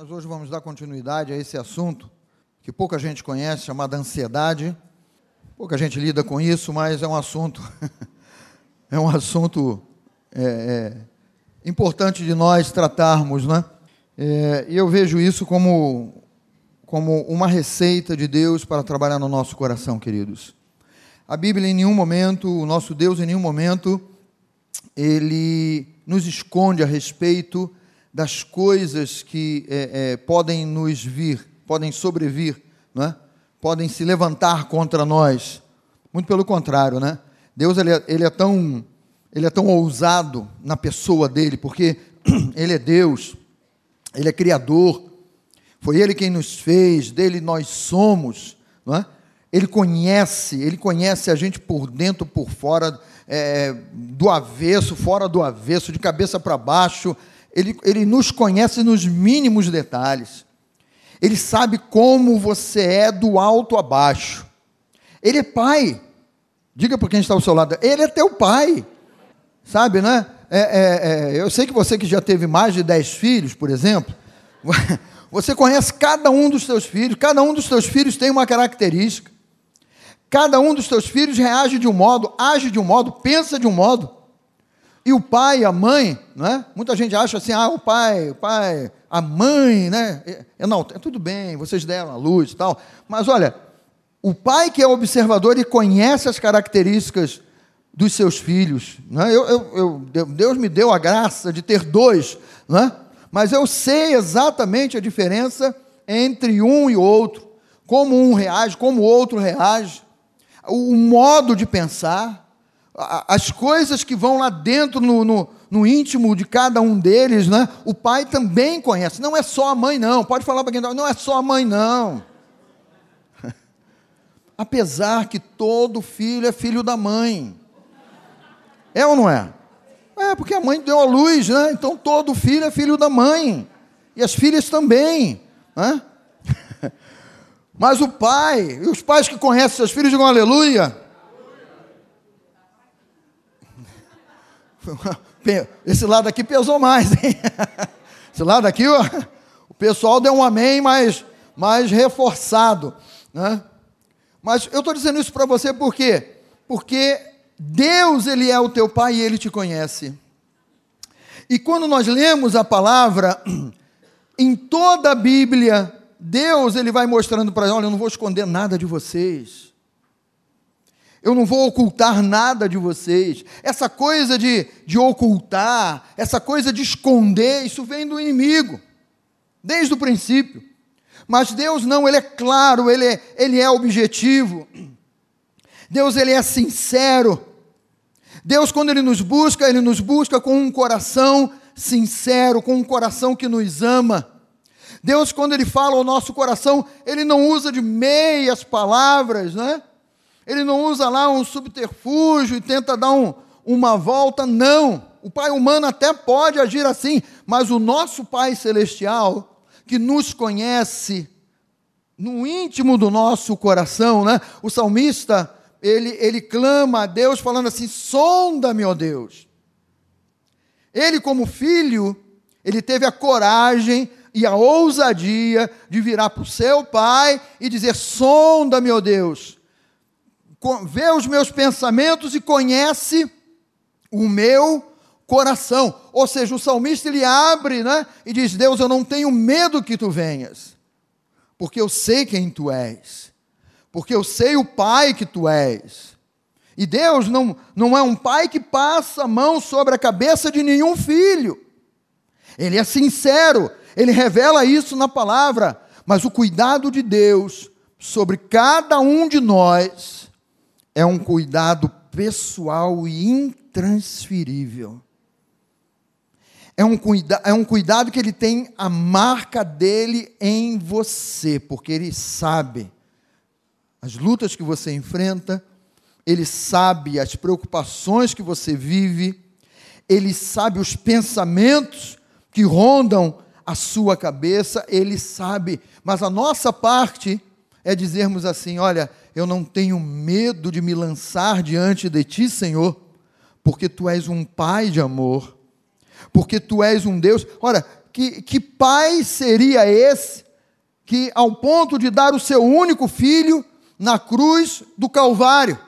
Nós hoje vamos dar continuidade a esse assunto que pouca gente conhece, chamado ansiedade. Pouca gente lida com isso, mas é um assunto é um assunto é, é, importante de nós tratarmos, né? É, eu vejo isso como como uma receita de Deus para trabalhar no nosso coração, queridos. A Bíblia em nenhum momento, o nosso Deus em nenhum momento, ele nos esconde a respeito das coisas que é, é, podem nos vir, podem sobrevir, não é? podem se levantar contra nós. Muito pelo contrário, né? Deus ele é, ele é, tão, ele é tão ousado na pessoa dele, porque ele é Deus, ele é Criador, foi ele quem nos fez, dele nós somos, não é? Ele conhece, ele conhece a gente por dentro, por fora, é, do avesso, fora do avesso, de cabeça para baixo, ele, ele nos conhece nos mínimos detalhes. Ele sabe como você é do alto a baixo. Ele é pai. Diga para quem está ao seu lado, ele é teu pai. Sabe, né? É, é, é, eu sei que você que já teve mais de dez filhos, por exemplo, você conhece cada um dos seus filhos, cada um dos seus filhos tem uma característica. Cada um dos seus filhos reage de um modo, age de um modo, pensa de um modo. E o pai, a mãe, né? muita gente acha assim, ah, o pai, o pai, a mãe, né? É, não, tudo bem, vocês deram a luz e tal. Mas olha, o pai que é observador e conhece as características dos seus filhos. Né? Eu, eu, eu, Deus me deu a graça de ter dois, né? mas eu sei exatamente a diferença entre um e outro, como um reage, como o outro reage, o modo de pensar as coisas que vão lá dentro no, no, no, íntimo de cada um deles, né? O pai também conhece. Não é só a mãe, não. Pode falar para quem está. Não é só a mãe, não. Apesar que todo filho é filho da mãe. É ou não é? É, porque a mãe deu a luz, né? Então todo filho é filho da mãe. E as filhas também. Né? Mas o pai, e os pais que conhecem seus filhos, digam aleluia. Esse lado aqui pesou mais, hein? Esse lado aqui, o pessoal deu um amém mais, mais reforçado. Né? Mas eu estou dizendo isso para você por quê? Porque Deus, Ele é o teu Pai e Ele te conhece. E quando nós lemos a palavra, em toda a Bíblia, Deus ele vai mostrando para nós, olha, eu não vou esconder nada de vocês. Eu não vou ocultar nada de vocês. Essa coisa de, de ocultar, essa coisa de esconder, isso vem do inimigo, desde o princípio. Mas Deus não, Ele é claro, Ele é, ele é objetivo. Deus, Ele é sincero. Deus, quando Ele nos busca, Ele nos busca com um coração sincero, com um coração que nos ama. Deus, quando Ele fala ao nosso coração, Ele não usa de meias palavras, né? Ele não usa lá um subterfúgio e tenta dar um, uma volta, não. O Pai humano até pode agir assim, mas o nosso Pai celestial, que nos conhece no íntimo do nosso coração, né? O salmista, ele, ele clama a Deus falando assim: sonda-me, ó Deus. Ele, como filho, ele teve a coragem e a ousadia de virar para o seu pai e dizer: sonda-me, ó Deus vê os meus pensamentos e conhece o meu coração. Ou seja, o salmista ele abre, né, e diz: "Deus, eu não tenho medo que tu venhas, porque eu sei quem tu és. Porque eu sei o pai que tu és." E Deus não, não é um pai que passa a mão sobre a cabeça de nenhum filho. Ele é sincero, ele revela isso na palavra, mas o cuidado de Deus sobre cada um de nós é um cuidado pessoal e intransferível. É um, cuida é um cuidado que ele tem a marca dele em você, porque ele sabe as lutas que você enfrenta, ele sabe as preocupações que você vive, ele sabe os pensamentos que rondam a sua cabeça, ele sabe, mas a nossa parte é dizermos assim: olha, eu não tenho medo de me lançar diante de ti, Senhor, porque tu és um Pai de amor, porque tu és um Deus. Ora, que, que pai seria esse que, ao ponto de dar o seu único filho na cruz do Calvário,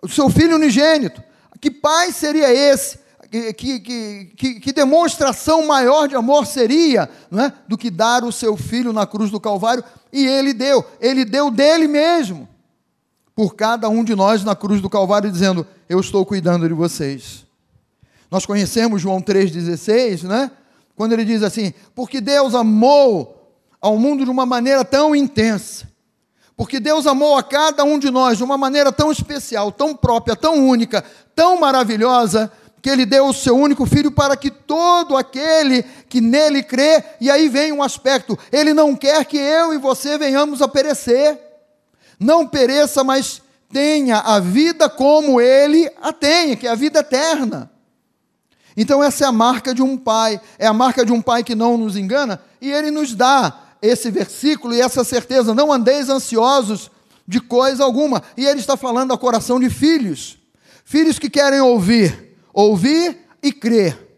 o seu filho unigênito, que pai seria esse? Que, que, que, demonstração maior de amor seria não é, do que dar o seu filho na cruz do Calvário? E ele deu, ele deu dele mesmo, por cada um de nós na cruz do Calvário, dizendo: Eu estou cuidando de vocês. Nós conhecemos João 3,16, né? Quando ele diz assim: Porque Deus amou ao mundo de uma maneira tão intensa, porque Deus amou a cada um de nós de uma maneira tão especial, tão própria, tão única, tão maravilhosa, que Ele deu o seu único filho para que todo aquele que nele crê, e aí vem um aspecto: Ele não quer que eu e você venhamos a perecer, não pereça, mas tenha a vida como Ele a tem, que é a vida eterna. Então, essa é a marca de um pai, é a marca de um pai que não nos engana, e Ele nos dá esse versículo e essa certeza: não andeis ansiosos de coisa alguma. E ele está falando ao coração de filhos, filhos que querem ouvir, ouvir e crer.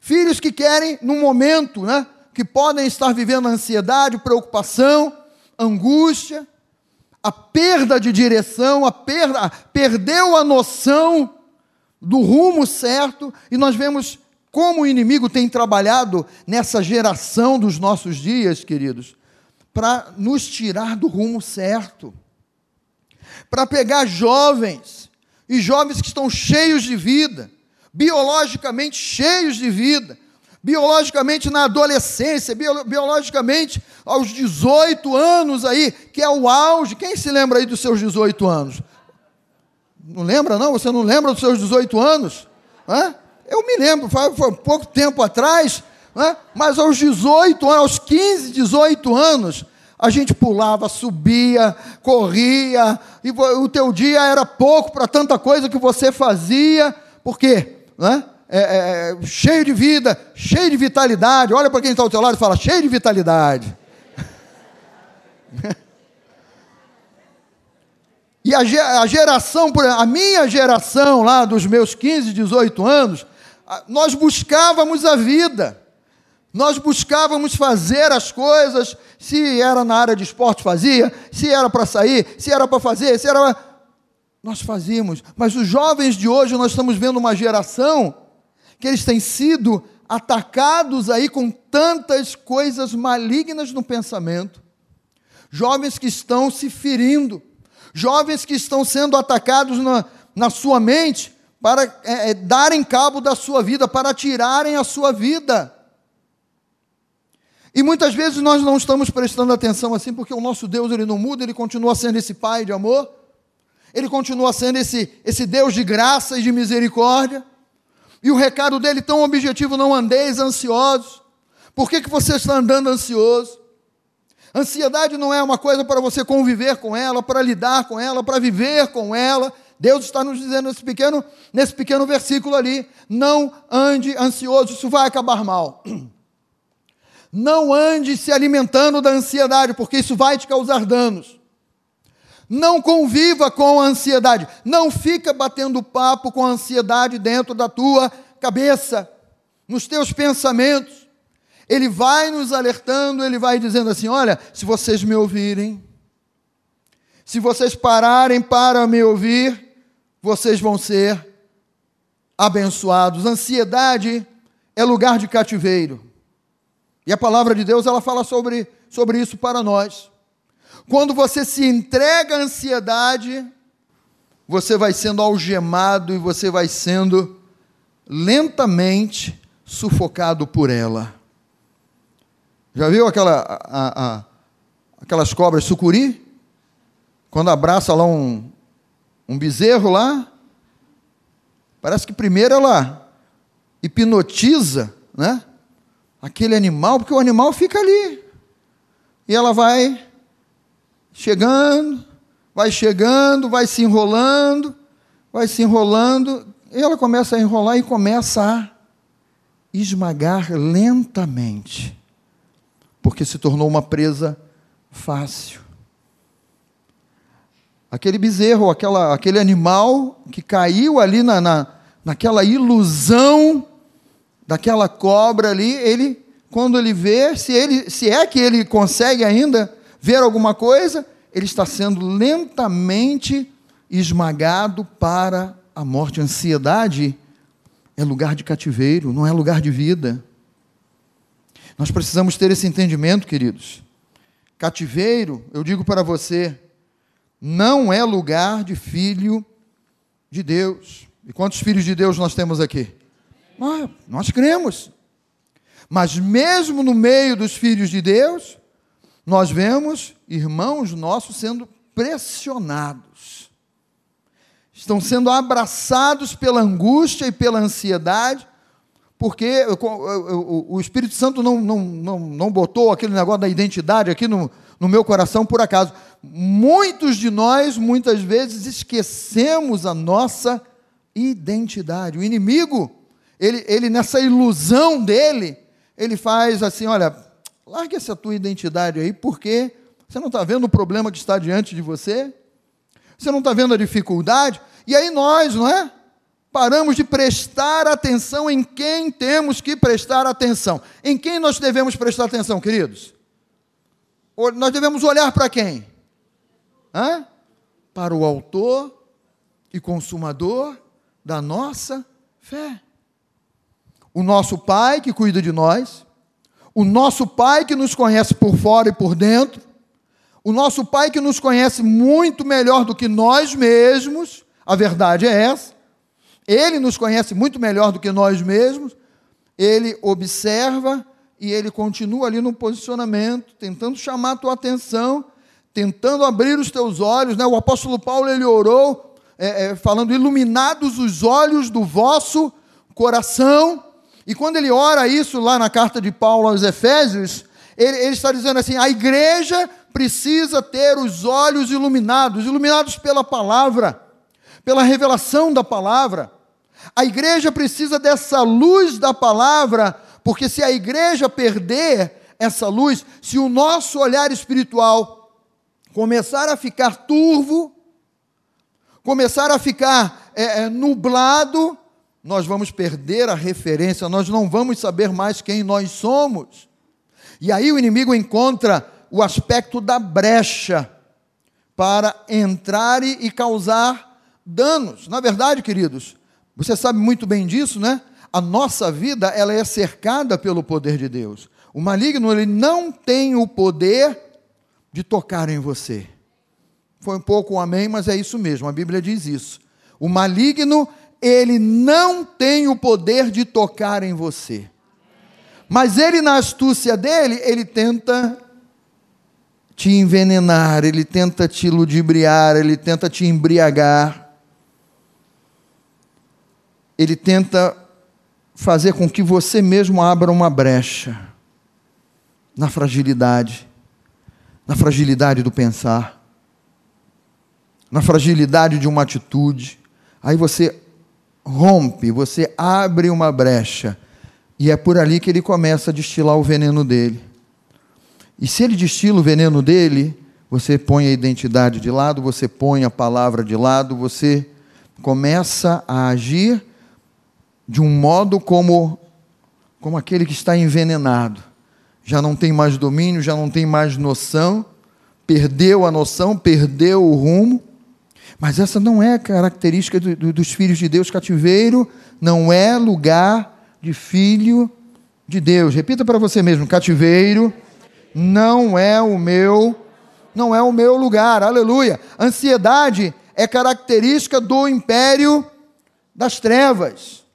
Filhos que querem, no momento, né, que podem estar vivendo ansiedade, preocupação, angústia, a perda de direção, a perda, perdeu a noção do rumo certo, e nós vemos como o inimigo tem trabalhado nessa geração dos nossos dias, queridos, para nos tirar do rumo certo, para pegar jovens, e jovens que estão cheios de vida, biologicamente cheios de vida, biologicamente na adolescência, biologicamente aos 18 anos aí, que é o auge. Quem se lembra aí dos seus 18 anos? Não lembra, não? Você não lembra dos seus 18 anos? Hã? Eu me lembro, foi, foi pouco tempo atrás, né? mas aos 18 anos, aos 15, 18 anos, a gente pulava, subia, corria, e o teu dia era pouco para tanta coisa que você fazia, por quê? Né? É, é, é, cheio de vida, cheio de vitalidade. Olha para quem está ao teu lado e fala, cheio de vitalidade. e a, a geração, a minha geração lá dos meus 15, 18 anos, nós buscávamos a vida, nós buscávamos fazer as coisas, se era na área de esporte, fazia, se era para sair, se era para fazer, se era. Nós fazíamos, mas os jovens de hoje, nós estamos vendo uma geração que eles têm sido atacados aí com tantas coisas malignas no pensamento, jovens que estão se ferindo, jovens que estão sendo atacados na, na sua mente para é, é, darem cabo da sua vida, para tirarem a sua vida. E muitas vezes nós não estamos prestando atenção assim, porque o nosso Deus ele não muda, ele continua sendo esse Pai de amor, ele continua sendo esse, esse Deus de graça e de misericórdia. E o recado dele tão objetivo: não andeis ansiosos. Por que, que você está andando ansioso? Ansiedade não é uma coisa para você conviver com ela, para lidar com ela, para viver com ela. Deus está nos dizendo nesse pequeno, nesse pequeno versículo ali: não ande ansioso, isso vai acabar mal. Não ande se alimentando da ansiedade, porque isso vai te causar danos. Não conviva com a ansiedade. Não fica batendo papo com a ansiedade dentro da tua cabeça, nos teus pensamentos. Ele vai nos alertando, ele vai dizendo assim: olha, se vocês me ouvirem, se vocês pararem para me ouvir, vocês vão ser abençoados. Ansiedade é lugar de cativeiro. E a palavra de Deus, ela fala sobre, sobre isso para nós. Quando você se entrega à ansiedade, você vai sendo algemado e você vai sendo lentamente sufocado por ela. Já viu aquela, a, a, aquelas cobras sucuri? Quando abraça lá um, um bezerro lá, parece que primeiro ela hipnotiza, né? Aquele animal, porque o animal fica ali. E ela vai chegando, vai chegando, vai se enrolando, vai se enrolando, e ela começa a enrolar e começa a esmagar lentamente, porque se tornou uma presa fácil. Aquele bezerro, aquela, aquele animal que caiu ali na, na, naquela ilusão daquela cobra ali, ele quando ele vê, se, ele, se é que ele consegue ainda ver alguma coisa, ele está sendo lentamente esmagado para a morte. Ansiedade é lugar de cativeiro, não é lugar de vida. Nós precisamos ter esse entendimento, queridos. Cativeiro, eu digo para você, não é lugar de filho de Deus. E quantos filhos de Deus nós temos aqui? Nós, nós cremos. Mas mesmo no meio dos filhos de Deus, nós vemos irmãos nossos sendo pressionados. Estão sendo abraçados pela angústia e pela ansiedade, porque o Espírito Santo não, não, não, não botou aquele negócio da identidade aqui no, no meu coração por acaso. Muitos de nós, muitas vezes, esquecemos a nossa identidade. O inimigo, ele, ele nessa ilusão dele, ele faz assim: olha, larga essa tua identidade aí, porque você não está vendo o problema que está diante de você? Você não está vendo a dificuldade? E aí nós, não é? Paramos de prestar atenção em quem temos que prestar atenção. Em quem nós devemos prestar atenção, queridos? Nós devemos olhar para quem? Hã? Para o autor e consumador da nossa fé. O nosso Pai que cuida de nós, o nosso Pai que nos conhece por fora e por dentro, o nosso Pai que nos conhece muito melhor do que nós mesmos, a verdade é essa. Ele nos conhece muito melhor do que nós mesmos, ele observa e ele continua ali no posicionamento, tentando chamar a tua atenção, tentando abrir os teus olhos. Né? O apóstolo Paulo ele orou, é, é, falando: iluminados os olhos do vosso coração. E quando ele ora isso lá na carta de Paulo aos Efésios, ele, ele está dizendo assim: a igreja precisa ter os olhos iluminados iluminados pela palavra, pela revelação da palavra. A igreja precisa dessa luz da palavra porque se a igreja perder essa luz, se o nosso olhar espiritual começar a ficar turvo, começar a ficar é, é, nublado, nós vamos perder a referência, nós não vamos saber mais quem nós somos. E aí o inimigo encontra o aspecto da brecha para entrar e causar danos. Na verdade, queridos, você sabe muito bem disso, né? a nossa vida ela é cercada pelo poder de Deus. O maligno ele não tem o poder de tocar em você. Foi um pouco um amém, mas é isso mesmo. A Bíblia diz isso. O maligno ele não tem o poder de tocar em você. Mas ele na astúcia dele, ele tenta te envenenar, ele tenta te ludibriar, ele tenta te embriagar. Ele tenta fazer com que você mesmo abra uma brecha na fragilidade, na fragilidade do pensar, na fragilidade de uma atitude. Aí você rompe, você abre uma brecha, e é por ali que ele começa a destilar o veneno dele. E se ele destila o veneno dele, você põe a identidade de lado, você põe a palavra de lado, você começa a agir de um modo como, como aquele que está envenenado. Já não tem mais domínio, já não tem mais noção, perdeu a noção, perdeu o rumo. Mas essa não é característica do, do, dos filhos de Deus. Cativeiro não é lugar de filho de Deus. Repita para você mesmo: cativeiro não é o meu, não é o meu lugar. Aleluia. Ansiedade é característica do império das trevas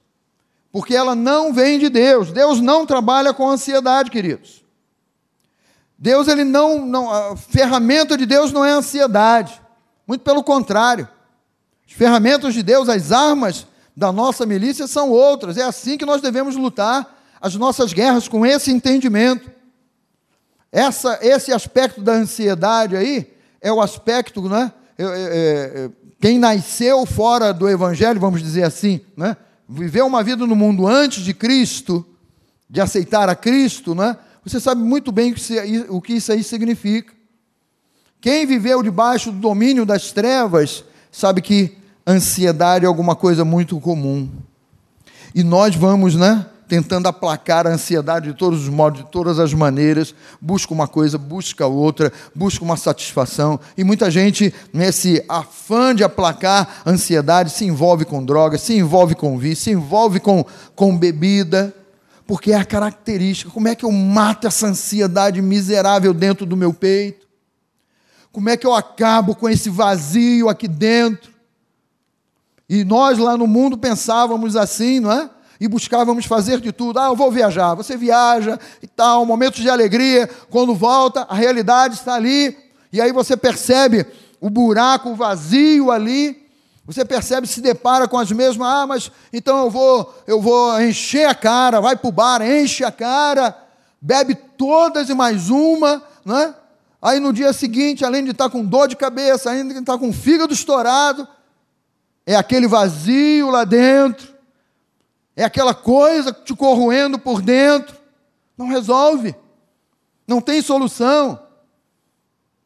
porque ela não vem de Deus. Deus não trabalha com ansiedade, queridos. Deus, ele não, não, a ferramenta de Deus não é ansiedade. Muito pelo contrário. As ferramentas de Deus, as armas da nossa milícia são outras. É assim que nós devemos lutar as nossas guerras com esse entendimento. Essa, esse aspecto da ansiedade aí é o aspecto, né? É, é, é, quem nasceu fora do Evangelho, vamos dizer assim, né? viveu uma vida no mundo antes de Cristo, de aceitar a Cristo, né? você sabe muito bem o que isso aí significa. Quem viveu debaixo do domínio das trevas, sabe que ansiedade é alguma coisa muito comum. E nós vamos, né, tentando aplacar a ansiedade de todos os modos, de todas as maneiras, busca uma coisa, busca outra, busca uma satisfação. E muita gente, nesse afã de aplacar a ansiedade, se envolve com drogas, se envolve com vício, se envolve com, com bebida, porque é a característica. Como é que eu mato essa ansiedade miserável dentro do meu peito? Como é que eu acabo com esse vazio aqui dentro? E nós lá no mundo pensávamos assim, não é? E buscávamos fazer de tudo. Ah, eu vou viajar. Você viaja e tal, momentos de alegria. Quando volta, a realidade está ali. E aí você percebe o buraco, o vazio ali. Você percebe, se depara com as mesmas. Ah, mas então eu vou, eu vou encher a cara. Vai para o bar, enche a cara, bebe todas e mais uma, não é? Aí no dia seguinte, além de estar com dor de cabeça, ainda estar com o fígado estourado, é aquele vazio lá dentro, é aquela coisa te corroendo por dentro. Não resolve, não tem solução.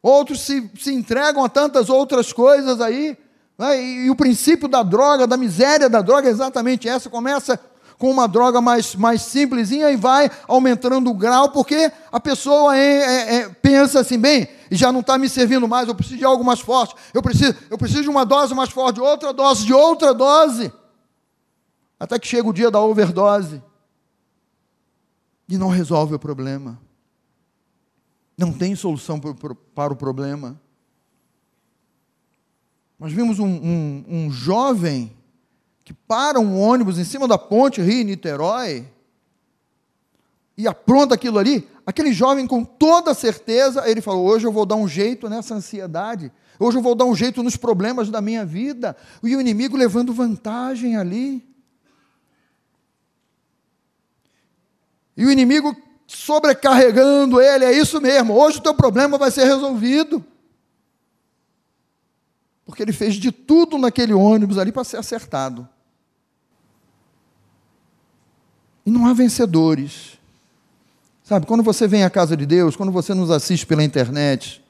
Outros se, se entregam a tantas outras coisas aí, né? e, e o princípio da droga, da miséria da droga é exatamente essa: começa com uma droga mais, mais simplesinha e vai aumentando o grau, porque a pessoa é, é, pensa assim, bem, já não está me servindo mais, eu preciso de algo mais forte, eu preciso, eu preciso de uma dose mais forte, de outra dose, de outra dose, até que chega o dia da overdose e não resolve o problema. Não tem solução para o problema. Nós vimos um, um, um jovem que para um ônibus em cima da ponte Rio-Niterói e apronta aquilo ali, aquele jovem com toda certeza, ele falou: hoje eu vou dar um jeito nessa ansiedade, hoje eu vou dar um jeito nos problemas da minha vida, e o inimigo levando vantagem ali. E o inimigo sobrecarregando ele, é isso mesmo, hoje o teu problema vai ser resolvido. Porque ele fez de tudo naquele ônibus ali para ser acertado. E não há vencedores. Sabe, quando você vem à casa de Deus, quando você nos assiste pela internet,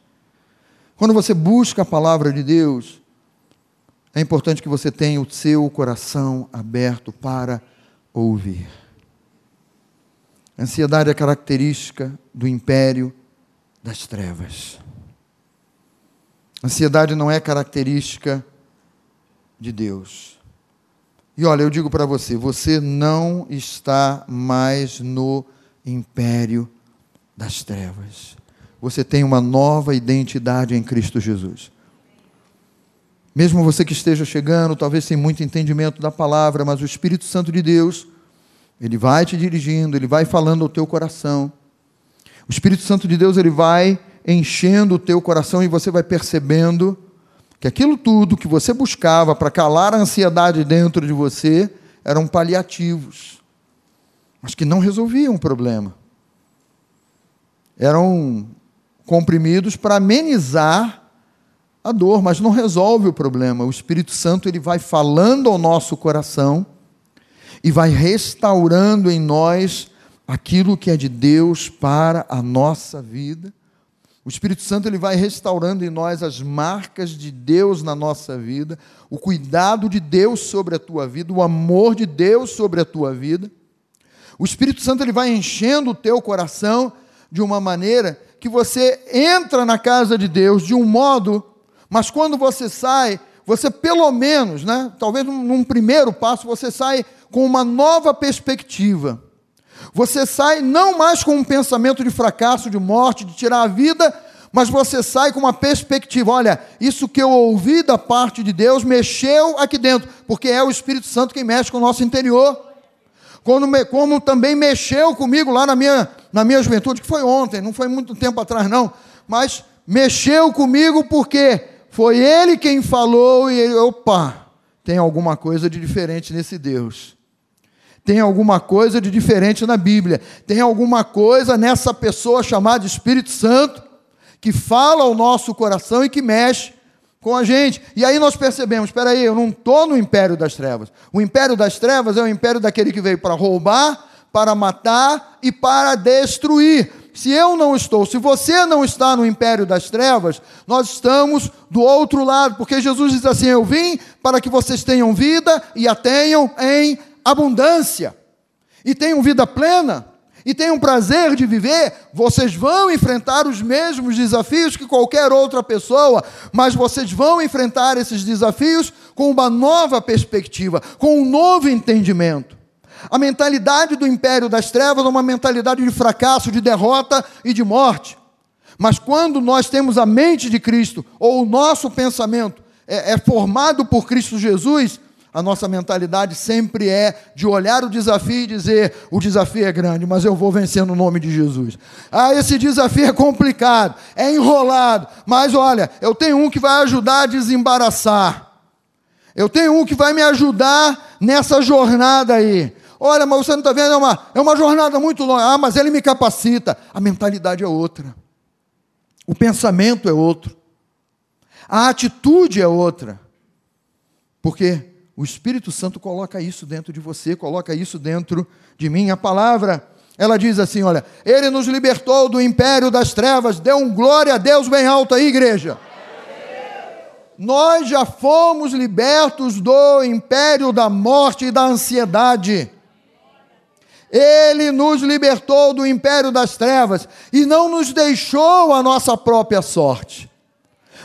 quando você busca a palavra de Deus, é importante que você tenha o seu coração aberto para ouvir. ansiedade é característica do império das trevas. ansiedade não é característica de Deus. E olha, eu digo para você: você não está mais no império das trevas. Você tem uma nova identidade em Cristo Jesus. Mesmo você que esteja chegando, talvez sem muito entendimento da palavra, mas o Espírito Santo de Deus, ele vai te dirigindo, ele vai falando ao teu coração. O Espírito Santo de Deus, ele vai enchendo o teu coração e você vai percebendo que aquilo tudo que você buscava para calar a ansiedade dentro de você eram paliativos, mas que não resolviam o problema. Eram comprimidos para amenizar a dor, mas não resolve o problema. O Espírito Santo ele vai falando ao nosso coração e vai restaurando em nós aquilo que é de Deus para a nossa vida o Espírito Santo ele vai restaurando em nós as marcas de Deus na nossa vida, o cuidado de Deus sobre a tua vida, o amor de Deus sobre a tua vida. O Espírito Santo ele vai enchendo o teu coração de uma maneira que você entra na casa de Deus de um modo, mas quando você sai, você pelo menos, né, talvez num primeiro passo, você sai com uma nova perspectiva. Você sai não mais com um pensamento de fracasso, de morte, de tirar a vida, mas você sai com uma perspectiva: olha, isso que eu ouvi da parte de Deus mexeu aqui dentro, porque é o Espírito Santo quem mexe com o nosso interior. Como, como também mexeu comigo lá na minha, na minha juventude, que foi ontem, não foi muito tempo atrás, não, mas mexeu comigo porque foi Ele quem falou e ele, opa, tem alguma coisa de diferente nesse Deus. Tem alguma coisa de diferente na Bíblia. Tem alguma coisa nessa pessoa chamada Espírito Santo que fala ao nosso coração e que mexe com a gente. E aí nós percebemos: espera aí, eu não estou no império das trevas. O império das trevas é o império daquele que veio para roubar, para matar e para destruir. Se eu não estou, se você não está no império das trevas, nós estamos do outro lado, porque Jesus diz assim: Eu vim para que vocês tenham vida e a tenham em abundância. e tenham vida plena, e tenham prazer de viver, vocês vão enfrentar os mesmos desafios que qualquer outra pessoa, mas vocês vão enfrentar esses desafios com uma nova perspectiva, com um novo entendimento. A mentalidade do império das trevas é uma mentalidade de fracasso, de derrota e de morte. Mas quando nós temos a mente de Cristo, ou o nosso pensamento é, é formado por Cristo Jesus, a nossa mentalidade sempre é de olhar o desafio e dizer: o desafio é grande, mas eu vou vencer no nome de Jesus. Ah, esse desafio é complicado, é enrolado, mas olha, eu tenho um que vai ajudar a desembaraçar. Eu tenho um que vai me ajudar nessa jornada aí. Olha, mas você não está vendo, é uma, é uma jornada muito longa. Ah, mas ele me capacita. A mentalidade é outra. O pensamento é outro. A atitude é outra. Porque o Espírito Santo coloca isso dentro de você, coloca isso dentro de mim. A palavra, ela diz assim: olha, Ele nos libertou do império das trevas, deu um glória a Deus bem alto aí, igreja. Nós já fomos libertos do império da morte e da ansiedade. Ele nos libertou do império das trevas e não nos deixou a nossa própria sorte.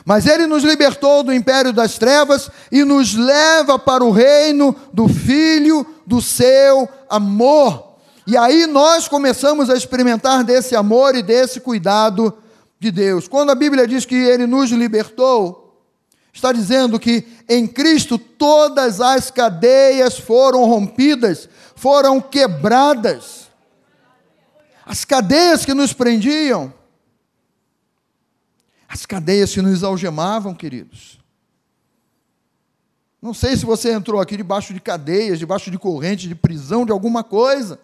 Mas ele nos libertou do império das trevas e nos leva para o reino do Filho do seu amor. E aí nós começamos a experimentar desse amor e desse cuidado de Deus. Quando a Bíblia diz que ele nos libertou, está dizendo que em Cristo todas as cadeias foram rompidas, foram quebradas. As cadeias que nos prendiam, as cadeias que nos algemavam, queridos. Não sei se você entrou aqui debaixo de cadeias, debaixo de corrente, de prisão, de alguma coisa.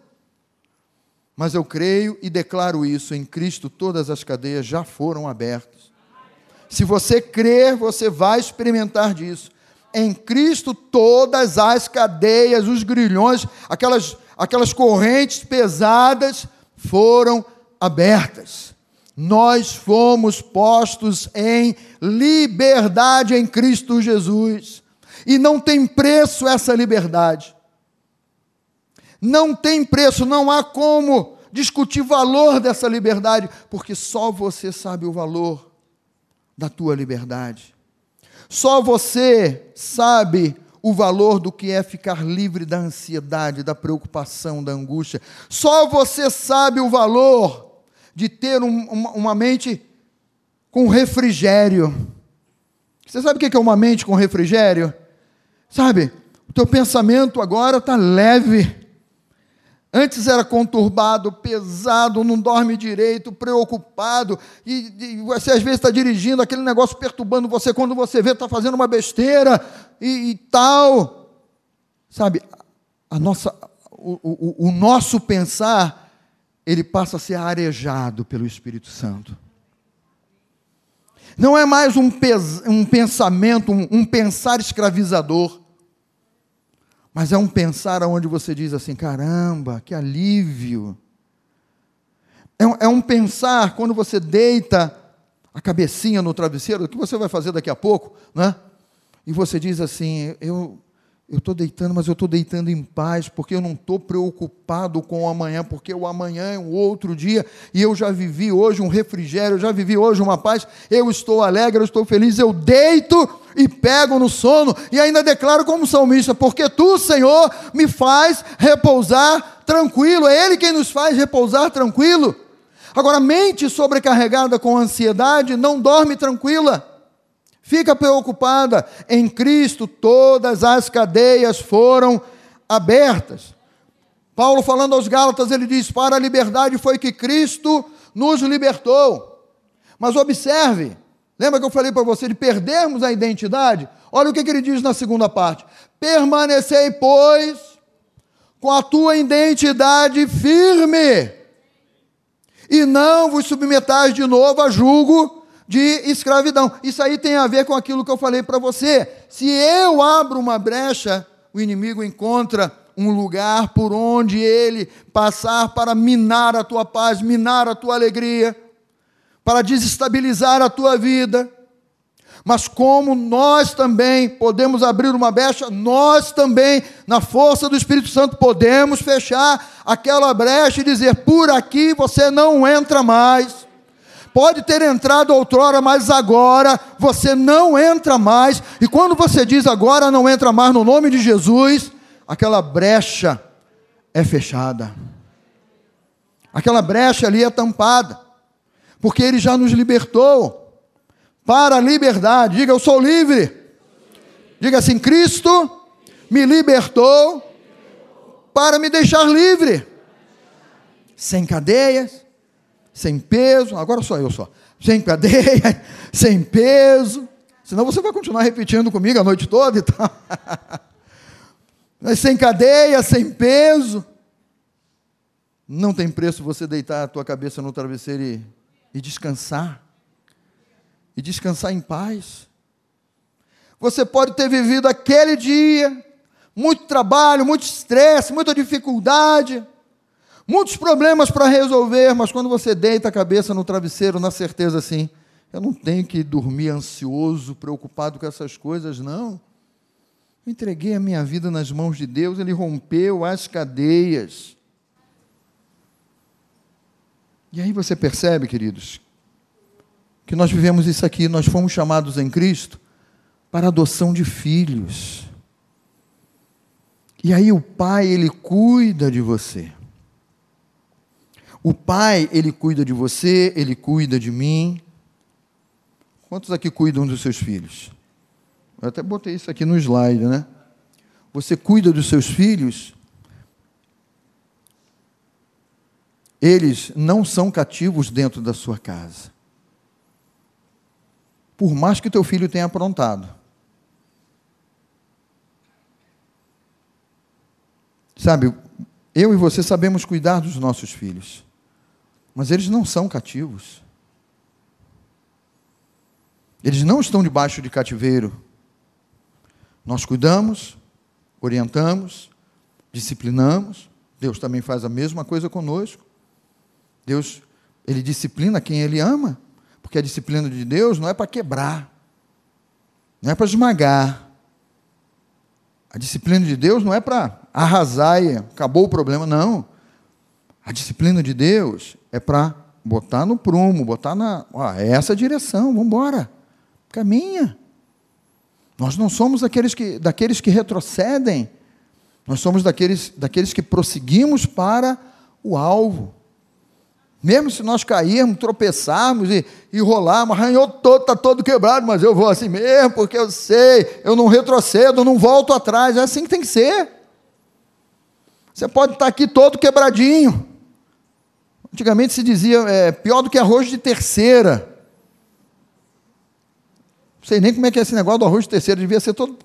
Mas eu creio e declaro isso: em Cristo todas as cadeias já foram abertas. Se você crer, você vai experimentar disso. Em Cristo todas as cadeias, os grilhões, aquelas, aquelas correntes pesadas foram abertas nós fomos postos em liberdade em Cristo Jesus. E não tem preço essa liberdade. Não tem preço, não há como discutir valor dessa liberdade, porque só você sabe o valor da tua liberdade. Só você sabe o valor do que é ficar livre da ansiedade, da preocupação, da angústia. Só você sabe o valor de ter um, uma, uma, mente com refrigério. Você sabe o que é uma mente com refrigério? Sabe, o teu pensamento agora está leve. Antes era conturbado, pesado, não dorme direito, preocupado, e, e você às vezes está dirigindo aquele negócio perturbando você, quando você vê, está fazendo uma besteira e, e tal. Sabe, a nossa, o, o, o nosso pensar ele passa a ser arejado pelo Espírito Santo. Não é mais um, um pensamento, um, um, pensar escravizador, mas é um pensar onde você diz assim: caramba, que alívio. É, é um pensar quando você deita a cabecinha no travesseiro, o que você vai fazer daqui a pouco, né? E você diz assim: eu, eu estou deitando, mas eu estou deitando em paz, porque eu não estou preocupado com o amanhã, porque o amanhã é um outro dia, e eu já vivi hoje um refrigério, eu já vivi hoje uma paz, eu estou alegre, eu estou feliz, eu deito e pego no sono, e ainda declaro como salmista, porque tu, Senhor, me faz repousar tranquilo, é Ele quem nos faz repousar tranquilo. Agora, mente sobrecarregada com ansiedade não dorme tranquila. Fica preocupada, em Cristo todas as cadeias foram abertas. Paulo falando aos Gálatas, ele diz: "Para a liberdade foi que Cristo nos libertou". Mas observe, lembra que eu falei para você de perdermos a identidade? Olha o que, ele diz na segunda parte: "Permanecei, pois, com a tua identidade firme, e não vos submetais de novo a julgo de escravidão. Isso aí tem a ver com aquilo que eu falei para você. Se eu abro uma brecha, o inimigo encontra um lugar por onde ele passar para minar a tua paz, minar a tua alegria, para desestabilizar a tua vida. mas como nós também podemos abrir uma brecha, nós também, na força do Espírito Santo, podemos fechar aquela brecha e dizer: por aqui você não entra mais. Pode ter entrado outrora, mas agora você não entra mais. E quando você diz agora não entra mais no nome de Jesus, aquela brecha é fechada. Aquela brecha ali é tampada, porque Ele já nos libertou para a liberdade. Diga, eu sou livre. Diga assim: Cristo me libertou para me deixar livre, sem cadeias, sem peso. Agora sou eu só, sem cadeia, sem peso. Senão você vai continuar repetindo comigo a noite toda e tal. Mas sem cadeia, sem peso. Não tem preço você deitar a tua cabeça no travesseiro e, e descansar. E descansar em paz. Você pode ter vivido aquele dia, muito trabalho, muito estresse, muita dificuldade, muitos problemas para resolver, mas quando você deita a cabeça no travesseiro, na certeza assim, eu não tenho que dormir ansioso, preocupado com essas coisas, não. Eu entreguei a minha vida nas mãos de Deus, Ele rompeu as cadeias. E aí você percebe, queridos, que nós vivemos isso aqui, nós fomos chamados em Cristo para adoção de filhos. E aí o pai, ele cuida de você. O pai, ele cuida de você, ele cuida de mim. Quantos aqui cuidam dos seus filhos? Eu até botei isso aqui no slide, né? Você cuida dos seus filhos eles não são cativos dentro da sua casa. Por mais que teu filho tenha aprontado. Sabe, eu e você sabemos cuidar dos nossos filhos, mas eles não são cativos. Eles não estão debaixo de cativeiro. Nós cuidamos, orientamos, disciplinamos. Deus também faz a mesma coisa conosco. Deus, ele disciplina quem ele ama, porque a disciplina de Deus não é para quebrar, não é para esmagar. A disciplina de Deus não é para arrasar e acabou o problema, não. A disciplina de Deus é para botar no prumo, botar na. Ó, é essa direção, vamos embora. Caminha. Nós não somos daqueles que, daqueles que retrocedem, nós somos daqueles, daqueles que prosseguimos para o alvo. Mesmo se nós cairmos, tropeçarmos e, e rolarmos, arranhou todo, está todo quebrado, mas eu vou assim mesmo, porque eu sei, eu não retrocedo, não volto atrás. É assim que tem que ser. Você pode estar aqui todo quebradinho. Antigamente se dizia, é, pior do que arroz de terceira. Não sei nem como é que é esse negócio do arroz de terceira, devia ser todo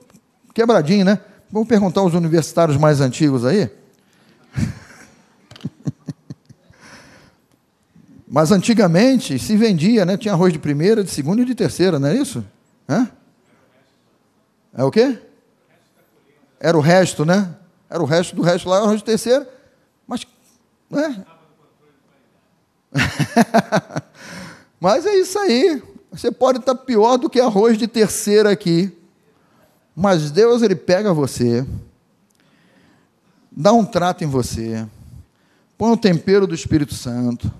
quebradinho, né? Vamos perguntar aos universitários mais antigos aí. Mas antigamente se vendia, né? Tinha arroz de primeira, de segunda e de terceira, não é isso? Hã? É o quê? Era o resto, né? Era o resto do resto lá, arroz de terceira. Mas, né? mas é isso aí. Você pode estar pior do que arroz de terceira aqui. Mas Deus, Ele pega você, dá um trato em você, põe o tempero do Espírito Santo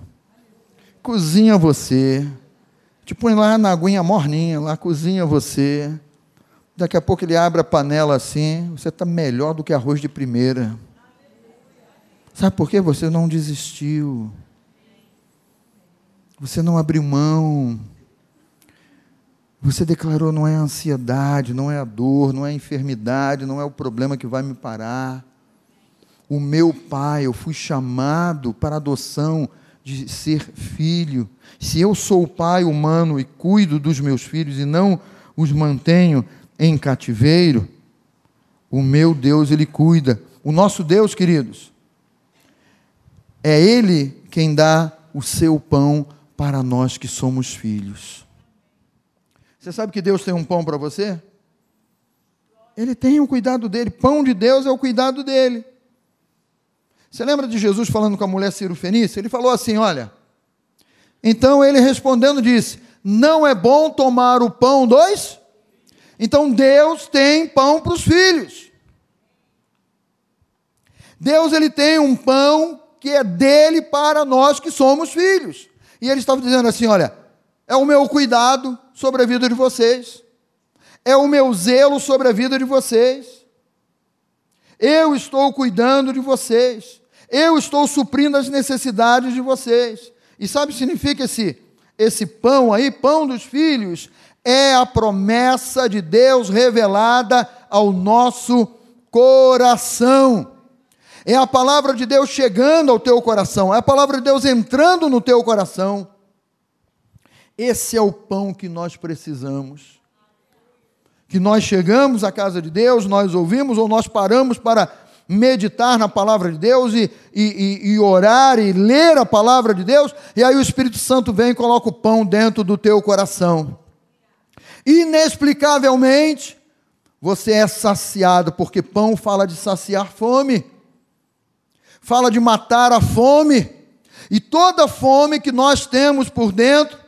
cozinha você, te põe lá na aguinha morninha, lá cozinha você. Daqui a pouco ele abre a panela assim, você está melhor do que arroz de primeira. Sabe por quê? Você não desistiu. Você não abriu mão. Você declarou: não é a ansiedade, não é a dor, não é a enfermidade, não é o problema que vai me parar. O meu pai, eu fui chamado para adoção de ser filho. Se eu sou pai humano e cuido dos meus filhos e não os mantenho em cativeiro, o meu Deus, Ele cuida. O nosso Deus, queridos, é Ele quem dá o seu pão para nós que somos filhos. Você sabe que Deus tem um pão para você? Ele tem o cuidado dele. Pão de Deus é o cuidado dele. Você lembra de Jesus falando com a mulher Ciro Fenícia? Ele falou assim: Olha. Então ele respondendo disse: não é bom tomar o pão dos? Então Deus tem pão para os filhos. Deus ele tem um pão que é dele para nós que somos filhos. E ele estava dizendo assim: olha, é o meu cuidado sobre a vida de vocês, é o meu zelo sobre a vida de vocês. Eu estou cuidando de vocês, eu estou suprindo as necessidades de vocês. E sabe o que significa esse, esse pão aí, pão dos filhos? É a promessa de Deus revelada ao nosso coração. É a palavra de Deus chegando ao teu coração, é a palavra de Deus entrando no teu coração. Esse é o pão que nós precisamos. Que nós chegamos à casa de Deus, nós ouvimos ou nós paramos para meditar na palavra de Deus e, e, e, orar e ler a palavra de Deus, e aí o Espírito Santo vem e coloca o pão dentro do teu coração. Inexplicavelmente, você é saciado, porque pão fala de saciar fome, fala de matar a fome, e toda fome que nós temos por dentro,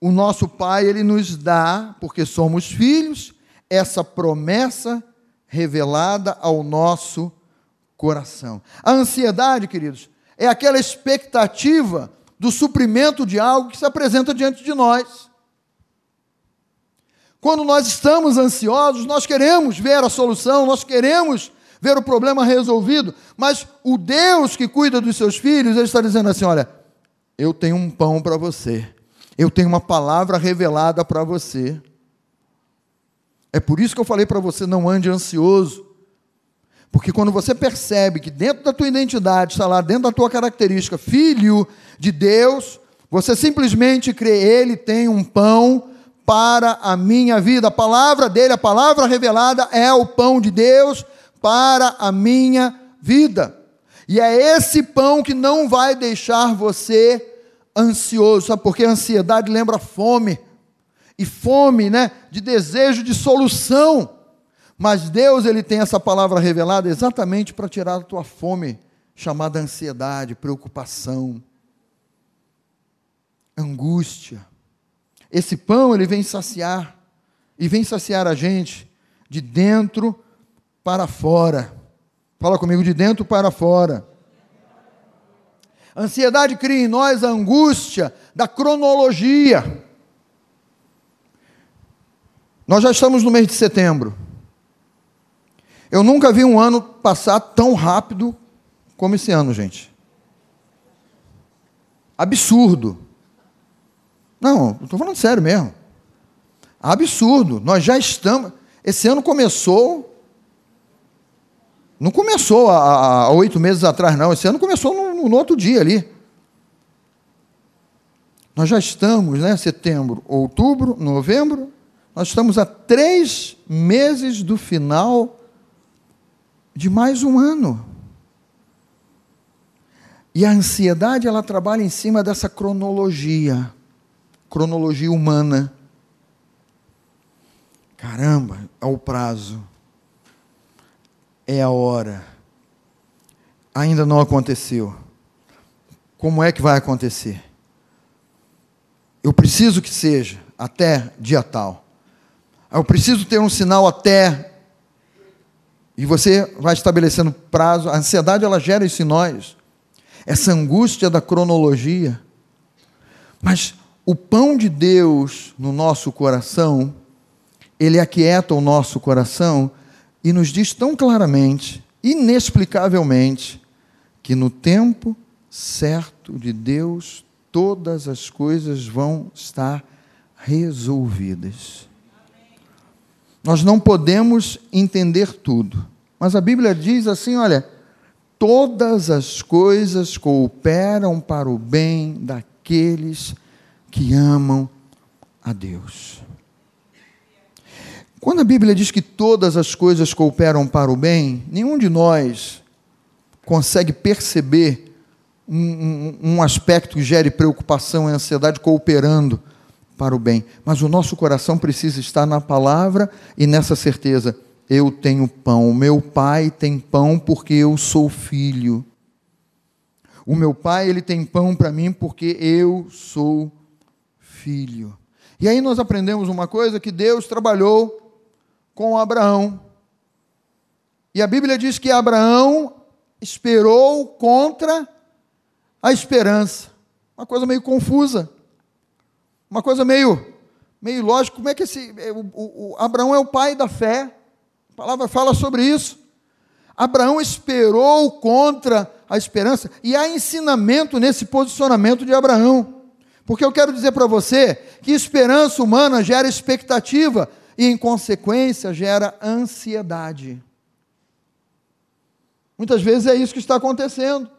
o nosso Pai, Ele nos dá, porque somos filhos, essa promessa revelada ao nosso coração. A ansiedade, queridos, é aquela expectativa do suprimento de algo que se apresenta diante de nós. Quando nós estamos ansiosos, nós queremos ver a solução, nós queremos ver o problema resolvido, mas o Deus que cuida dos seus filhos, ele está dizendo assim: olha, eu tenho um pão para você. Eu tenho uma palavra revelada para você. É por isso que eu falei para você: não ande ansioso. Porque quando você percebe que dentro da tua identidade, está lá dentro da tua característica, filho de Deus, você simplesmente crê, Ele tem um pão para a minha vida. A palavra dele, a palavra revelada é o pão de Deus para a minha vida. E é esse pão que não vai deixar você ansioso, sabe por quê? A ansiedade lembra fome, e fome, né, de desejo de solução. Mas Deus, ele tem essa palavra revelada exatamente para tirar a tua fome, chamada ansiedade, preocupação, angústia. Esse pão, ele vem saciar, e vem saciar a gente de dentro para fora. Fala comigo, de dentro para fora. A ansiedade cria em nós a angústia da cronologia. Nós já estamos no mês de setembro. Eu nunca vi um ano passar tão rápido como esse ano, gente. Absurdo. Não, estou falando sério mesmo. Absurdo. Nós já estamos. Esse ano começou não começou há, oito meses atrás, não. Esse ano começou no, no, outro dia ali. Nós já estamos, né? Setembro, outubro, novembro. Nós estamos a três meses do final de mais um ano. E a ansiedade, ela trabalha em cima dessa cronologia, cronologia humana. Caramba, é o prazo é a hora. Ainda não aconteceu. Como é que vai acontecer? Eu preciso que seja até dia tal. Eu preciso ter um sinal até. E você vai estabelecendo prazo. A ansiedade ela gera isso em nós. Essa angústia da cronologia. Mas o pão de Deus no nosso coração, ele aquieta o nosso coração e nos diz tão claramente, inexplicavelmente, que no tempo certo de Deus todas as coisas vão estar resolvidas. Nós não podemos entender tudo, mas a Bíblia diz assim: olha, todas as coisas cooperam para o bem daqueles que amam a Deus. Quando a Bíblia diz que todas as coisas cooperam para o bem, nenhum de nós consegue perceber um, um, um aspecto que gere preocupação e ansiedade cooperando para o bem. Mas o nosso coração precisa estar na palavra e nessa certeza. Eu tenho pão, o meu pai tem pão porque eu sou filho. O meu pai, ele tem pão para mim porque eu sou filho. E aí nós aprendemos uma coisa que Deus trabalhou com Abraão. E a Bíblia diz que Abraão esperou contra a esperança. Uma coisa meio confusa. Uma coisa meio meio lógica. Como é que esse é, o, o Abraão é o pai da fé? A palavra fala sobre isso. Abraão esperou contra a esperança, e há ensinamento nesse posicionamento de Abraão. Porque eu quero dizer para você que esperança humana gera expectativa e, em consequência, gera ansiedade. Muitas vezes é isso que está acontecendo.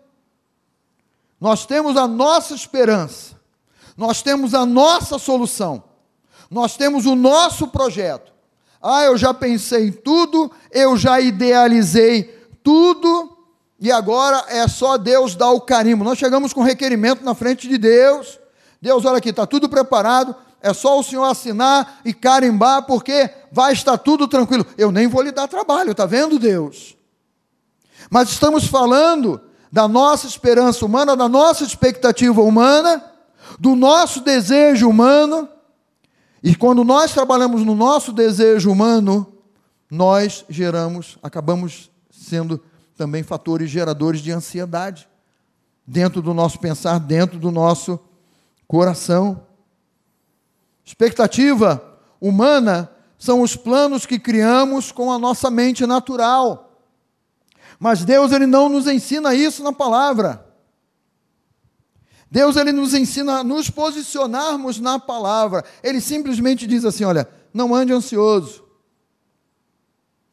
Nós temos a nossa esperança, nós temos a nossa solução, nós temos o nosso projeto. Ah, eu já pensei em tudo, eu já idealizei tudo, e agora é só Deus dar o carimbo. Nós chegamos com requerimento na frente de Deus. Deus, olha aqui, está tudo preparado, é só o Senhor assinar e carimbar, porque vai estar tudo tranquilo. Eu nem vou lhe dar trabalho, está vendo, Deus? Mas estamos falando da nossa esperança humana, da nossa expectativa humana, do nosso desejo humano, e quando nós trabalhamos no nosso desejo humano, nós geramos, acabamos sendo também fatores geradores de ansiedade dentro do nosso pensar, dentro do nosso coração. Expectativa humana são os planos que criamos com a nossa mente natural. Mas Deus ele não nos ensina isso na palavra. Deus ele nos ensina a nos posicionarmos na palavra. Ele simplesmente diz assim: olha, não ande ansioso,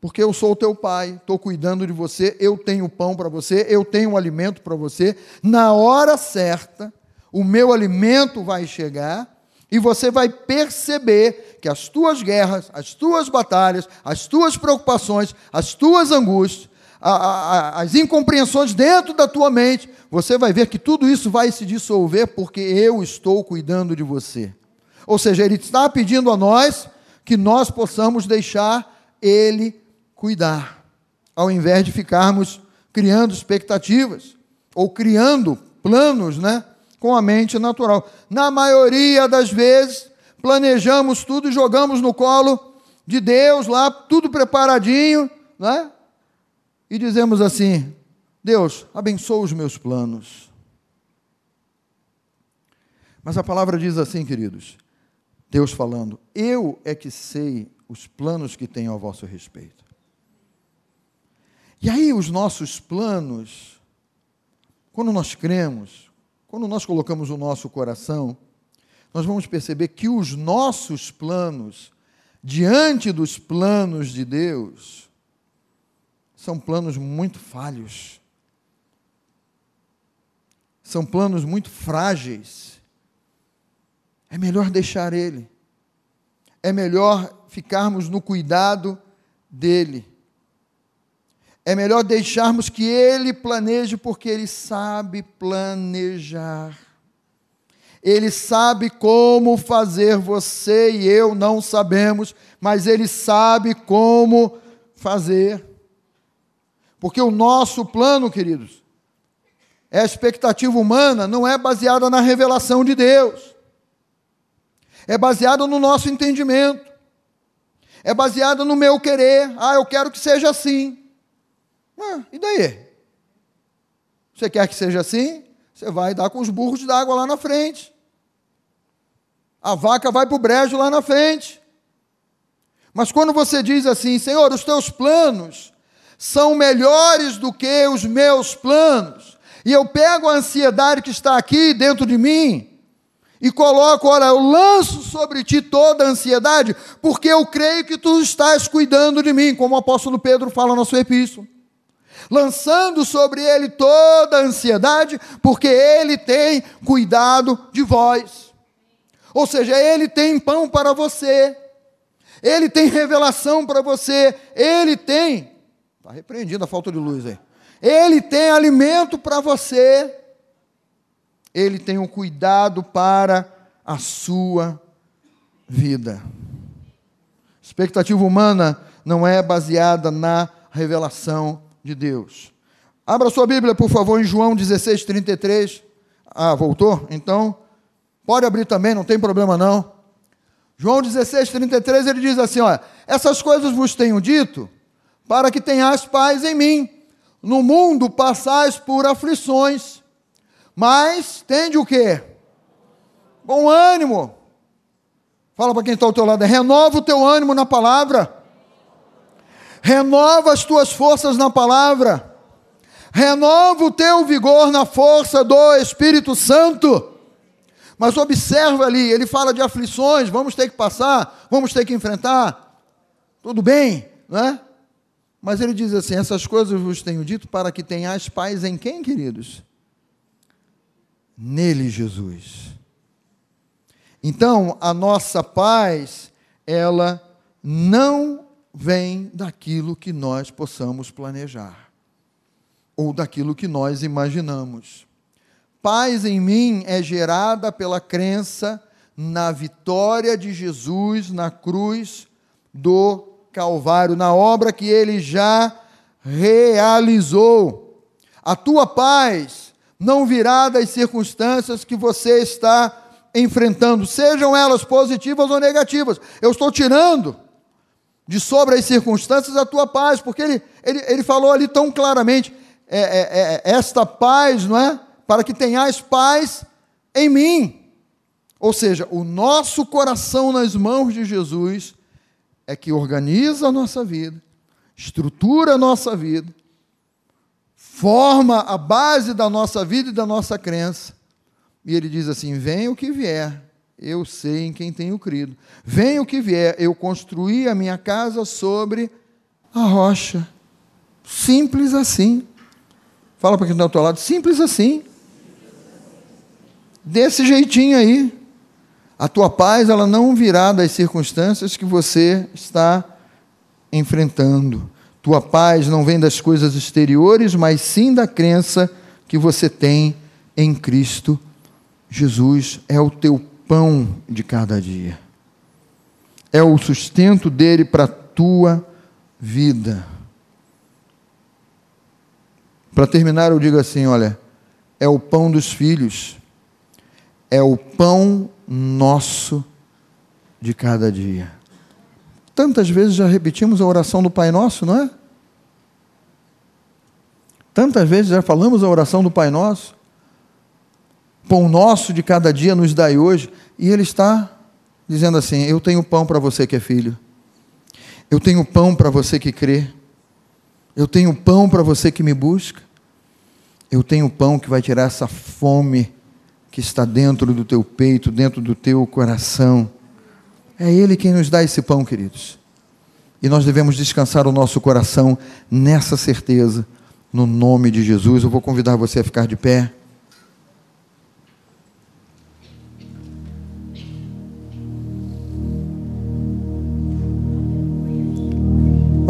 porque eu sou o teu pai, estou cuidando de você, eu tenho pão para você, eu tenho alimento para você. Na hora certa, o meu alimento vai chegar e você vai perceber que as tuas guerras, as tuas batalhas, as tuas preocupações, as tuas angústias, a, a, as incompreensões dentro da tua mente, você vai ver que tudo isso vai se dissolver porque eu estou cuidando de você. Ou seja, ele está pedindo a nós que nós possamos deixar ele cuidar, ao invés de ficarmos criando expectativas ou criando planos, né, com a mente natural. Na maioria das vezes, planejamos tudo e jogamos no colo de Deus lá, tudo preparadinho, né? E dizemos assim: Deus, abençoa os meus planos. Mas a palavra diz assim, queridos, Deus falando: Eu é que sei os planos que tenho a vosso respeito. E aí, os nossos planos, quando nós cremos, quando nós colocamos o nosso coração, nós vamos perceber que os nossos planos, diante dos planos de Deus, são planos muito falhos são planos muito frágeis. É melhor deixar Ele. É melhor ficarmos no cuidado dEle. É melhor deixarmos que Ele planeje, porque Ele sabe planejar. Ele sabe como fazer, você e eu não sabemos, mas Ele sabe como fazer. Porque o nosso plano, queridos, é a expectativa humana, não é baseada na revelação de Deus. É baseada no nosso entendimento. É baseada no meu querer. Ah, eu quero que seja assim. Ah, e daí? Você quer que seja assim? Você vai dar com os burros de água lá na frente. A vaca vai para o brejo lá na frente. Mas quando você diz assim, Senhor, os teus planos são melhores do que os meus planos, e eu pego a ansiedade que está aqui dentro de mim e coloco, olha, eu lanço sobre ti toda a ansiedade, porque eu creio que tu estás cuidando de mim, como o apóstolo Pedro fala na sua epístola. Lançando sobre ele toda a ansiedade, porque ele tem cuidado de vós. Ou seja, ele tem pão para você, ele tem revelação para você, ele tem. Está repreendido a falta de luz aí. Ele tem alimento para você, ele tem um cuidado para a sua vida. Expectativa humana não é baseada na revelação de Deus. Abra sua Bíblia, por favor, em João 16, 33. Ah, voltou? Então, pode abrir também, não tem problema não. João 16, 33, ele diz assim: olha, essas coisas vos tenho dito, para que tenhais paz em mim. No mundo passais por aflições, mas tende o quê? Bom ânimo. Fala para quem está ao teu lado, renova o teu ânimo na palavra. Renova as tuas forças na palavra. Renova o teu vigor na força do Espírito Santo. Mas observa ali, ele fala de aflições, vamos ter que passar, vamos ter que enfrentar. Tudo bem, não é? Mas ele diz assim: essas coisas vos tenho dito para que tenhais paz em quem, queridos? Nele, Jesus. Então, a nossa paz, ela não vem daquilo que nós possamos planejar, ou daquilo que nós imaginamos. Paz em mim é gerada pela crença na vitória de Jesus na cruz do Calvário, na obra que ele já realizou. A tua paz não virá das circunstâncias que você está enfrentando, sejam elas positivas ou negativas. Eu estou tirando de sobre as circunstâncias a tua paz, porque ele, ele, ele falou ali tão claramente: é, é, é, esta paz, não é? Para que tenhais paz em mim. Ou seja, o nosso coração nas mãos de Jesus é que organiza a nossa vida, estrutura a nossa vida, forma a base da nossa vida e da nossa crença e ele diz assim: Venha o que vier, eu sei em quem tenho crido. Venha o que vier, eu construí a minha casa sobre a rocha. Simples assim. Fala para quem está ao teu lado, simples assim. Desse jeitinho aí. A tua paz, ela não virá das circunstâncias que você está enfrentando. Tua paz não vem das coisas exteriores, mas sim da crença que você tem em Cristo Jesus é o teu pão de cada dia, é o sustento dele para a tua vida. Para terminar, eu digo assim: olha, é o pão dos filhos, é o pão nosso de cada dia. Tantas vezes já repetimos a oração do Pai Nosso, não é? Tantas vezes já falamos a oração do Pai Nosso pão nosso de cada dia nos dai hoje. E ele está dizendo assim: Eu tenho pão para você que é filho. Eu tenho pão para você que crê. Eu tenho pão para você que me busca. Eu tenho pão que vai tirar essa fome que está dentro do teu peito, dentro do teu coração. É Ele quem nos dá esse pão, queridos. E nós devemos descansar o nosso coração nessa certeza, no nome de Jesus. Eu vou convidar você a ficar de pé.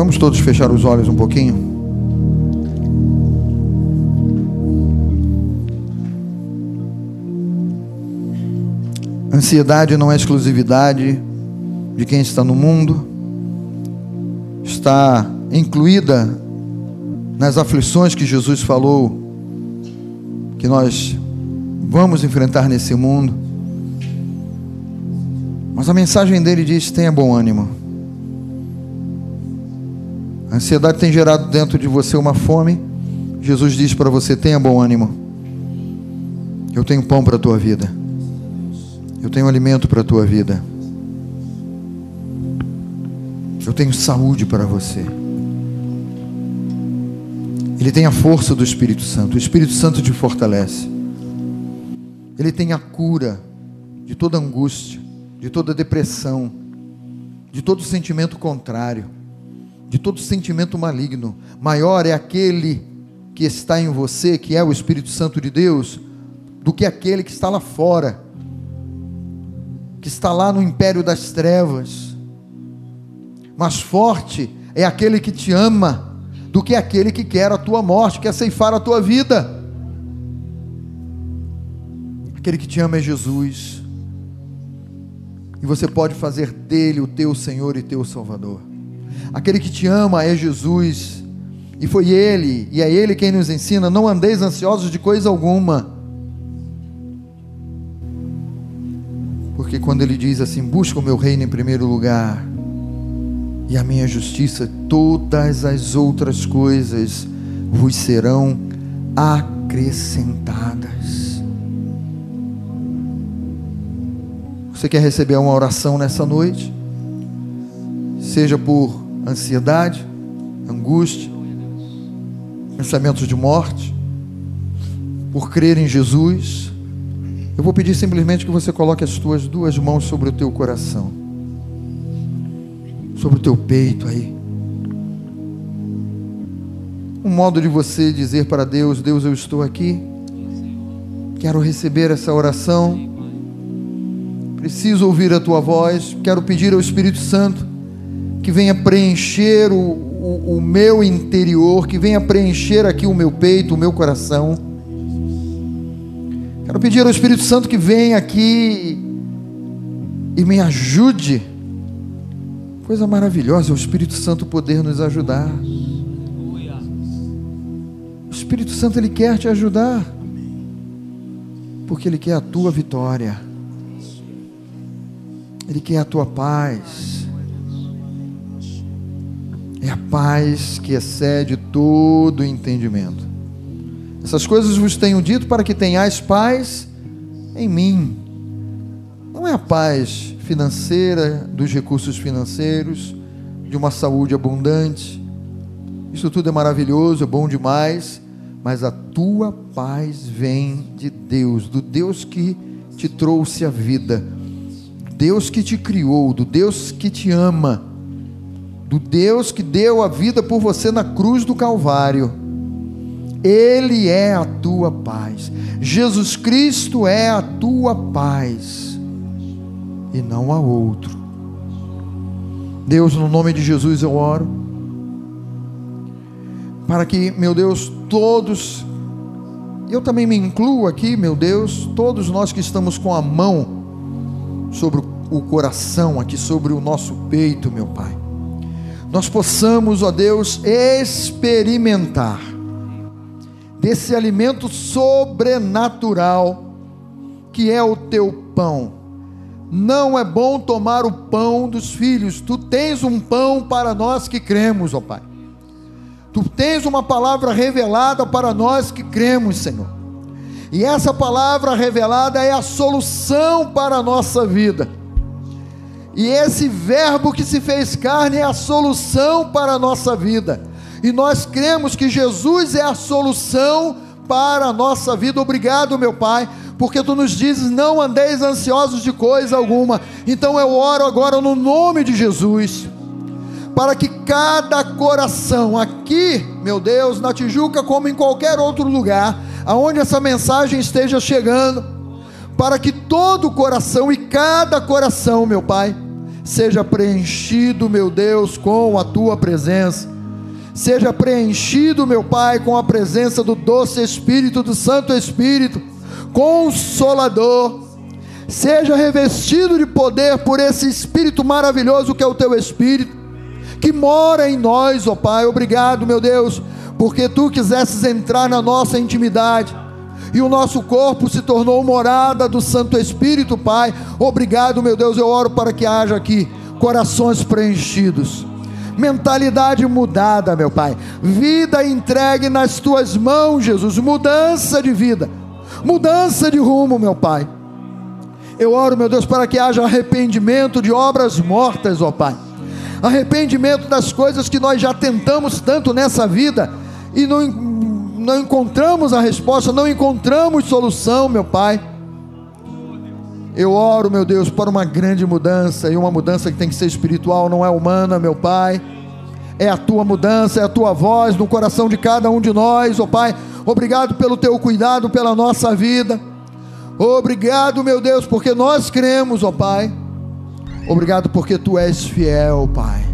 Vamos todos fechar os olhos um pouquinho? Ansiedade não é exclusividade de quem está no mundo, está incluída nas aflições que Jesus falou que nós vamos enfrentar nesse mundo. Mas a mensagem dele diz: tenha bom ânimo. A ansiedade tem gerado dentro de você uma fome. Jesus diz para você: tenha bom ânimo. Eu tenho pão para a tua vida. Eu tenho alimento para a tua vida. Eu tenho saúde para você. Ele tem a força do Espírito Santo. O Espírito Santo te fortalece. Ele tem a cura de toda angústia, de toda depressão, de todo sentimento contrário de todo sentimento maligno. Maior é aquele que está em você, que é o Espírito Santo de Deus, do que aquele que está lá fora, que está lá no império das trevas. Mais forte é aquele que te ama, do que aquele que quer a tua morte, quer ceifar a tua vida. Aquele que te ama é Jesus. E você pode fazer dele o teu Senhor e teu Salvador. Aquele que te ama é Jesus. E foi Ele, e é Ele quem nos ensina: não andeis ansiosos de coisa alguma. Porque quando ele diz assim: busca o meu reino em primeiro lugar e a minha justiça, todas as outras coisas vos serão acrescentadas. Você quer receber uma oração nessa noite? Seja por ansiedade, angústia, pensamentos de morte, por crer em Jesus, eu vou pedir simplesmente que você coloque as tuas duas mãos sobre o teu coração, sobre o teu peito aí. Um modo de você dizer para Deus: Deus, eu estou aqui, quero receber essa oração, preciso ouvir a tua voz, quero pedir ao Espírito Santo que venha preencher o, o, o meu interior, que venha preencher aqui o meu peito, o meu coração. Quero pedir ao Espírito Santo que venha aqui e me ajude. Coisa maravilhosa, o Espírito Santo poder nos ajudar. O Espírito Santo ele quer te ajudar. Porque ele quer a tua vitória. Ele quer a tua paz. É a paz que excede todo entendimento. Essas coisas vos tenho dito para que tenhais paz em mim. Não é a paz financeira, dos recursos financeiros, de uma saúde abundante. Isso tudo é maravilhoso, é bom demais, mas a tua paz vem de Deus, do Deus que te trouxe a vida, Deus que te criou, do Deus que te ama do Deus que deu a vida por você na cruz do Calvário. Ele é a tua paz. Jesus Cristo é a tua paz. E não há outro. Deus, no nome de Jesus eu oro. Para que, meu Deus, todos, eu também me incluo aqui, meu Deus, todos nós que estamos com a mão sobre o coração, aqui sobre o nosso peito, meu Pai nós possamos, ó Deus, experimentar desse alimento sobrenatural que é o teu pão. Não é bom tomar o pão dos filhos. Tu tens um pão para nós que cremos, ó Pai. Tu tens uma palavra revelada para nós que cremos, Senhor. E essa palavra revelada é a solução para a nossa vida e esse Verbo que se fez carne é a solução para a nossa vida. E nós cremos que Jesus é a solução para a nossa vida. Obrigado, meu Pai, porque tu nos dizes: não andeis ansiosos de coisa alguma. Então eu oro agora no nome de Jesus, para que cada coração aqui, meu Deus, na Tijuca, como em qualquer outro lugar, aonde essa mensagem esteja chegando, para que todo coração e cada coração, meu Pai, seja preenchido, meu Deus, com a tua presença. Seja preenchido, meu Pai, com a presença do doce Espírito, do Santo Espírito, consolador. Seja revestido de poder por esse Espírito maravilhoso que é o teu Espírito, que mora em nós, ó Pai. Obrigado, meu Deus, porque tu quisesses entrar na nossa intimidade e o nosso corpo se tornou morada do Santo Espírito, Pai. Obrigado, meu Deus, eu oro para que haja aqui corações preenchidos, mentalidade mudada, meu Pai, vida entregue nas tuas mãos, Jesus, mudança de vida, mudança de rumo, meu Pai. Eu oro, meu Deus, para que haja arrependimento de obras mortas, ó Pai. Arrependimento das coisas que nós já tentamos tanto nessa vida e não não encontramos a resposta, não encontramos solução, meu Pai. Eu oro, meu Deus, para uma grande mudança, e uma mudança que tem que ser espiritual, não é humana, meu Pai. É a tua mudança, é a tua voz no coração de cada um de nós, ó oh, Pai. Obrigado pelo teu cuidado pela nossa vida. Obrigado, meu Deus, porque nós cremos, ó oh, Pai. Obrigado porque tu és fiel, Pai.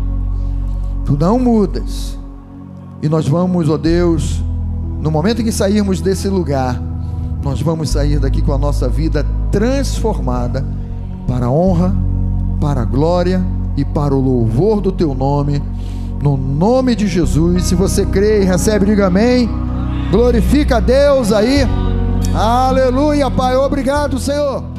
Tu não mudas. E nós vamos, ó oh Deus, no momento em que sairmos desse lugar, nós vamos sair daqui com a nossa vida transformada para a honra, para a glória e para o louvor do teu nome, no nome de Jesus. Se você crê e recebe, diga amém. Glorifica a Deus aí. Aleluia, Pai. Obrigado, Senhor.